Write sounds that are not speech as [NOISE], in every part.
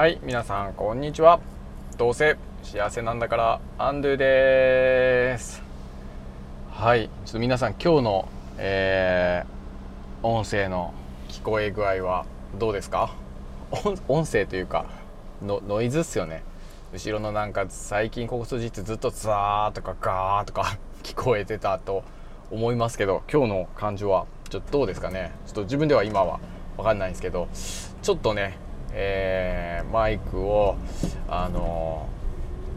はい皆さんこんにちは。どうせ幸せなんだからアンドゥです。はいちょっと皆さん今日の、えー、音声の聞こえ具合はどうですか？音声というかのノイズっすよね。後ろのなんか最近ここ数日ずっとザーとかガーとか [LAUGHS] 聞こえてたと思いますけど今日の感じはちょっとどうですかね？ちょっと自分では今は分かんないんですけどちょっとねえー、マイクをあの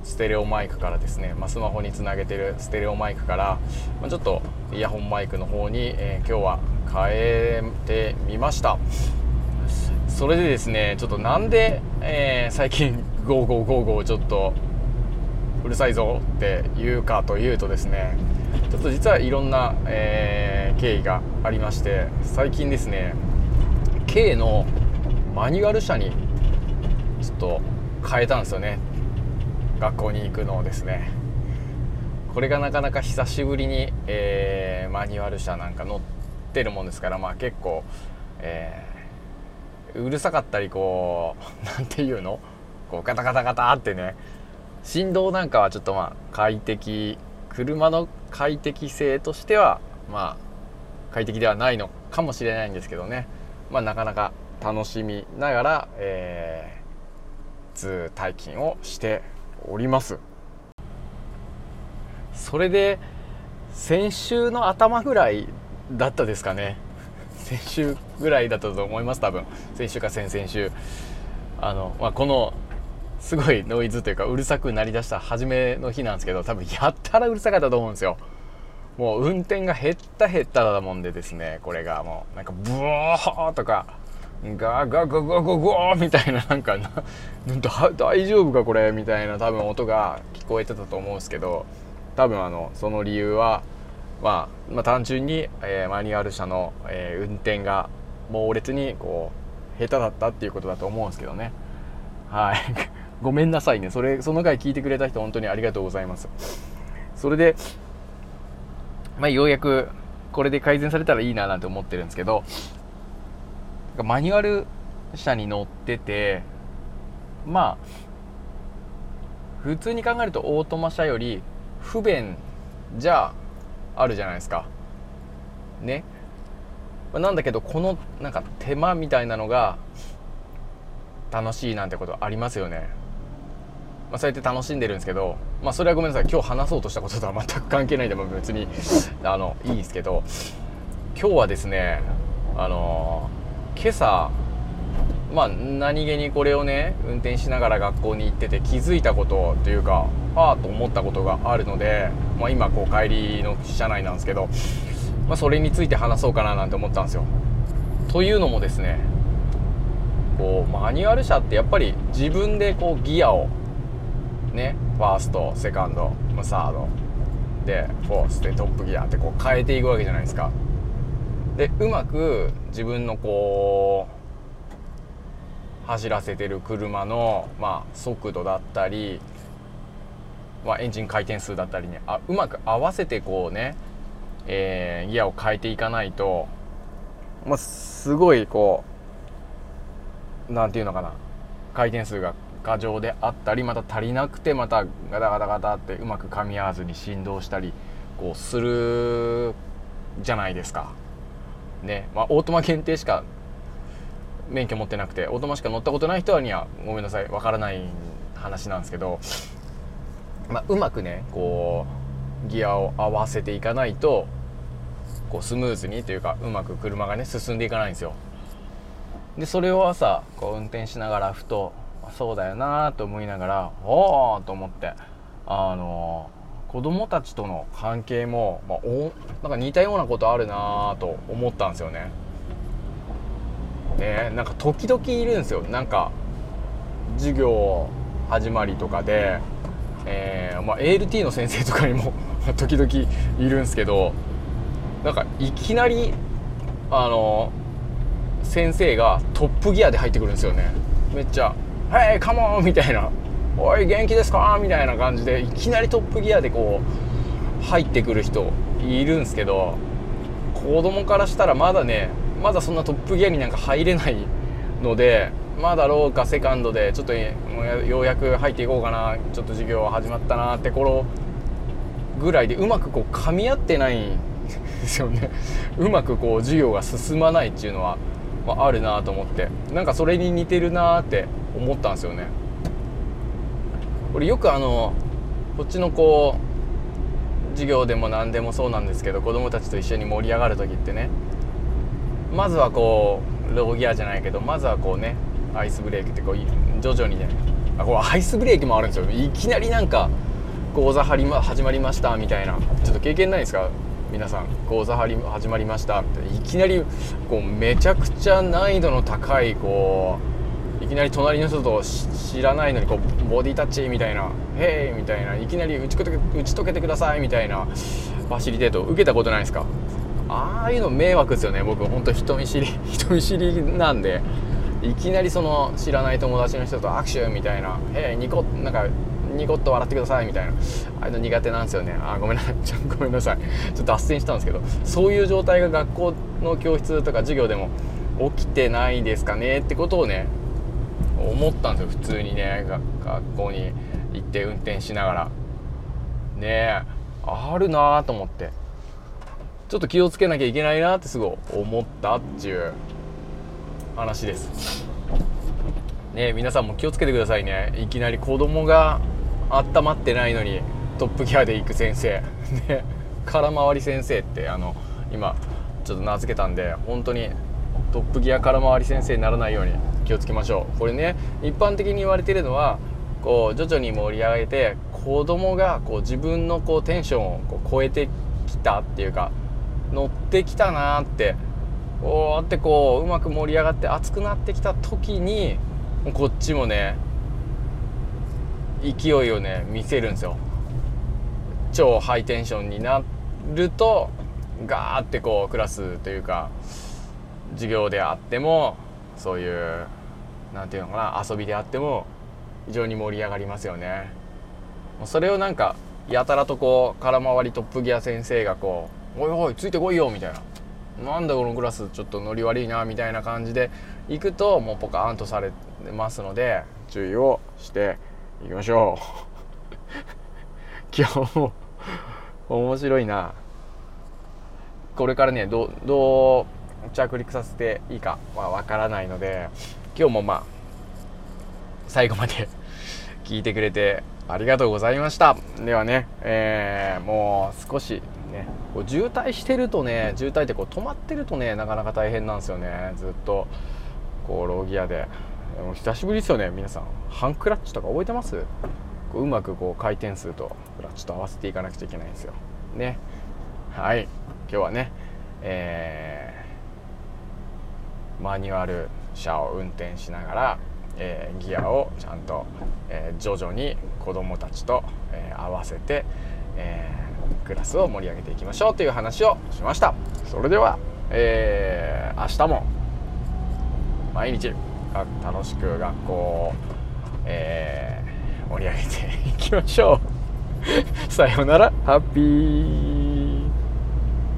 ステレオマイクからですね、まあ、スマホにつなげてるステレオマイクから、まあ、ちょっとイヤホンマイクの方に、えー、今日は変えてみました。それでですねちょっとなんで、えー、最近ゴーゴーゴーゴーちょっとうるさいぞって言うかというとですねちょっと実はいろんな、えー、経緯がありまして最近ですね K のマニュアル車にちょっと変えたんですよね。学校に行くのをですね。これがなかなか久しぶりに、えー、マニュアル車なんか乗ってるもんですからまあ結構、えー、うるさかったりこう [LAUGHS] 何て言うの？こうガタガタガタってね振動なんかはちょっとまあ快適車の快適性としてはまあ快適ではないのかもしれないんですけどね。まあなかなか楽しみながら、えー、通退勤をしております。それで先週の頭ぐらいだったですかね。[LAUGHS] 先週ぐらいだったと思います多分。先週か先々週。あの、まあ、このすごいノイズというかうるさくなりだした初めの日なんですけど多分やったらうるさかったと思うんですよ。もう運転が減った減っただもんでですねこれがもうなんかブワーとか。ガーガーガーガーガーガーみたいななんかな大丈夫かこれみたいな多分音が聞こえてたと思うんですけど多分あのその理由は、まあ、まあ単純に、えー、マニュアル車の、えー、運転が猛烈にこう下手だったっていうことだと思うんですけどね。はい。[LAUGHS] ごめんなさいね。それその回聞いてくれた人本当にありがとうございます。それでまあようやくこれで改善されたらいいななんて思ってるんですけどマニュアル車に乗っててまあ普通に考えるとオートマ車より不便じゃあるじゃないですか。ね。なんだけどこのなんか手間みたいなのが楽しいなんてことありますよね。まあ、そうやって楽しんでるんですけど、まあ、それはごめんなさい。今日話そうとしたこととは全く関係ないでも別にあのいいんですけど。今日はですねあの今朝まあ何気にこれをね運転しながら学校に行ってて気づいたことというかああと思ったことがあるので、まあ、今こう帰りの車内なんですけど、まあ、それについて話そうかななんて思ったんですよ。というのもですねこうマニュアル車ってやっぱり自分でこうギアをねファーストセカンドサードでフォースでトップギアってこう変えていくわけじゃないですか。でうまく自分のこう走らせてる車の、まあ、速度だったり、まあ、エンジン回転数だったりねあうまく合わせてこうね、えー、ギアを変えていかないと、まあ、すごいこう何て言うのかな回転数が過剰であったりまた足りなくてまたガタガタガタってうまく噛み合わずに振動したりこうするじゃないですか。ねまあ、オートマ限定しか免許持ってなくてオートマしか乗ったことない人にはごめんなさいわからない話なんですけど、まあ、うまくねこうギアを合わせていかないとこうスムーズにというかうまく車がね進んでいかないんですよ。でそれを朝こう運転しながらふとそうだよなと思いながらおおと思ってあのー子供たちとの関係も、まあ、おなんか似たようなことあるなと思ったんですよね。ねなんか時々いるんですよなんか授業始まりとかで、えーまあ、ALT の先生とかにも [LAUGHS] 時々いるんですけどなんかいきなりあの先生がトップギアで入ってくるんですよねめっちゃ「はいカモン!」みたいな「おい元気ですか?」みたいな感じでいきなりトップギアでこう入ってくる人いるんですけど子供からしたらまだねまだそんなトップギアになんか入れないのでまだローかセカンドでちょっとようやく入っていこうかなちょっと授業始まったなって頃ぐらいでうまくこう噛み合ってないんですよね [LAUGHS] うまくこう授業が進まないっていうのは、まあ、あるなと思ってなんかそれに似てるなって思ったんですよねこれよくあのこっちのこう授業でも何でもそうなんですけど子供たちと一緒に盛り上がる時ってねまずはこうローギアじゃないけどまずはこうねアイスブレーキってこう徐々にねあこれアイスブレーキもあるんですよ。いきなりなんか講座始まりましたみたいな。ちょっと経験ないですか？皆さん。講座始まりましたって。いきなりこうめちゃくちゃ難易度の高いこうきなり隣の人と知らないのにこうボディタッチみたいな「へい!」みたいないきなり打ち打ち解けてくださいみたいなファシリテート受けたことないですか？ああいうの迷惑ですよね僕。本当人見知り [LAUGHS] 人見知りなんで。いきなりその知らない友達の人と握手みたいな「へえニコなんかニコッと笑ってください」みたいな。ああいうの苦手なんですよね。あごめんなさい。[LAUGHS] ごめんなさい。ちょっと脱線したんですけど。そういう状態が学校の教室とか授業でも起きてないですかね？ってことをね思ったんですよ普通にね学校に行って運転しながら。ねえあるなと思って。ちょっと気をつけなきゃいけないなってすごい思ったっていう話です。ね皆さんも気をつけてくださいね。いきなり子供が温まってないのにトップギアで行く先生。ね空回り先生ってあの今ちょっと名付けたんで本当にトップギア空回り先生にならないように。気をつけましょう。これね一般的に言われてるのはこう徐々に盛り上げて子供がこう自分のこうテンションをこう超えてきたっていうか乗ってきたなっておーってこううまく盛り上がって熱くなってきた時にこっちもね勢いをね見せるんですよ。超ハイテンションになるとガーってこうクラスというか授業であってもそういう何て言うのかな遊びであっても非常に盛り上がりますよね。それをなんかやたらとこう空回りトップギア先生がこう「おいおいついてこいよ」みたいな。なんだこのクラスちょっとノリ悪いなみたいな感じで行くともうポカーンとされますので注意をしていきましょう。[LAUGHS] 今日も面白いな。これからねどどう着陸させていいかはわからないので今日もまあ最後まで聞いてくれてありがとうございました。ではね、えー、もう少しねこう渋滞してるとね渋滞ってこう止まってるとねなかなか大変なんですよね。ずっとこうローギアで。でも久しぶりですよね皆さん。ハンクラッチとか覚えてます？こううまくこう回転数とクラッチと合わせていかなくちゃいけないんですよ。ね。はい。今日はねえー、マニュアル車を運転しながらえー、ギアをちゃんと、えー、徐々に子どもたちと、えー、合わせて、えクラスを盛り上げていきましょうという話をしました。それでは、え明日も毎日楽しく学校を、え盛り上げていきましょう。[LAUGHS] さようなら。ハッピー。